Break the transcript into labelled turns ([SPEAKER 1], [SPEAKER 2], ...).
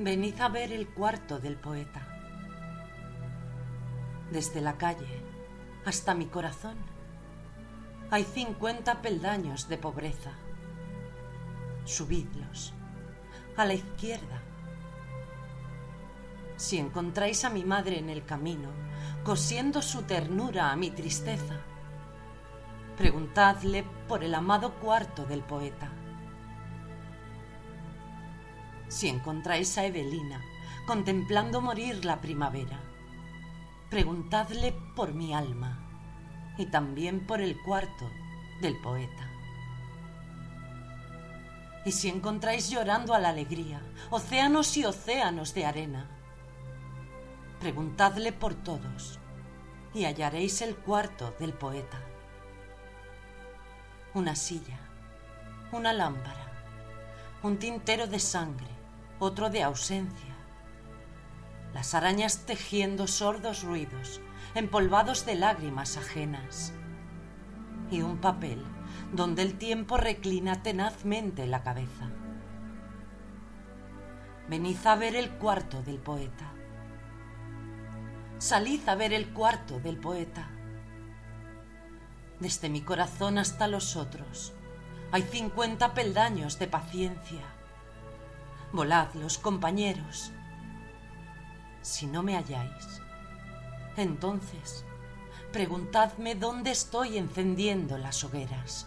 [SPEAKER 1] Venid a ver el cuarto del poeta. Desde la calle hasta mi corazón hay cincuenta peldaños de pobreza. Subidlos a la izquierda. Si encontráis a mi madre en el camino, cosiendo su ternura a mi tristeza, preguntadle por el amado cuarto del poeta si encontráis a Evelina contemplando morir la primavera. Preguntadle por mi alma y también por el cuarto del poeta. Y si encontráis llorando a la alegría océanos y océanos de arena, preguntadle por todos y hallaréis el cuarto del poeta. Una silla, una lámpara, un tintero de sangre, otro de ausencia. Las arañas tejiendo sordos ruidos, empolvados de lágrimas ajenas. Y un papel donde el tiempo reclina tenazmente la cabeza. Venid a ver el cuarto del poeta. Salid a ver el cuarto del poeta. Desde mi corazón hasta los otros hay cincuenta peldaños de paciencia Volad los compañeros. Si no me halláis, entonces preguntadme dónde estoy encendiendo las hogueras.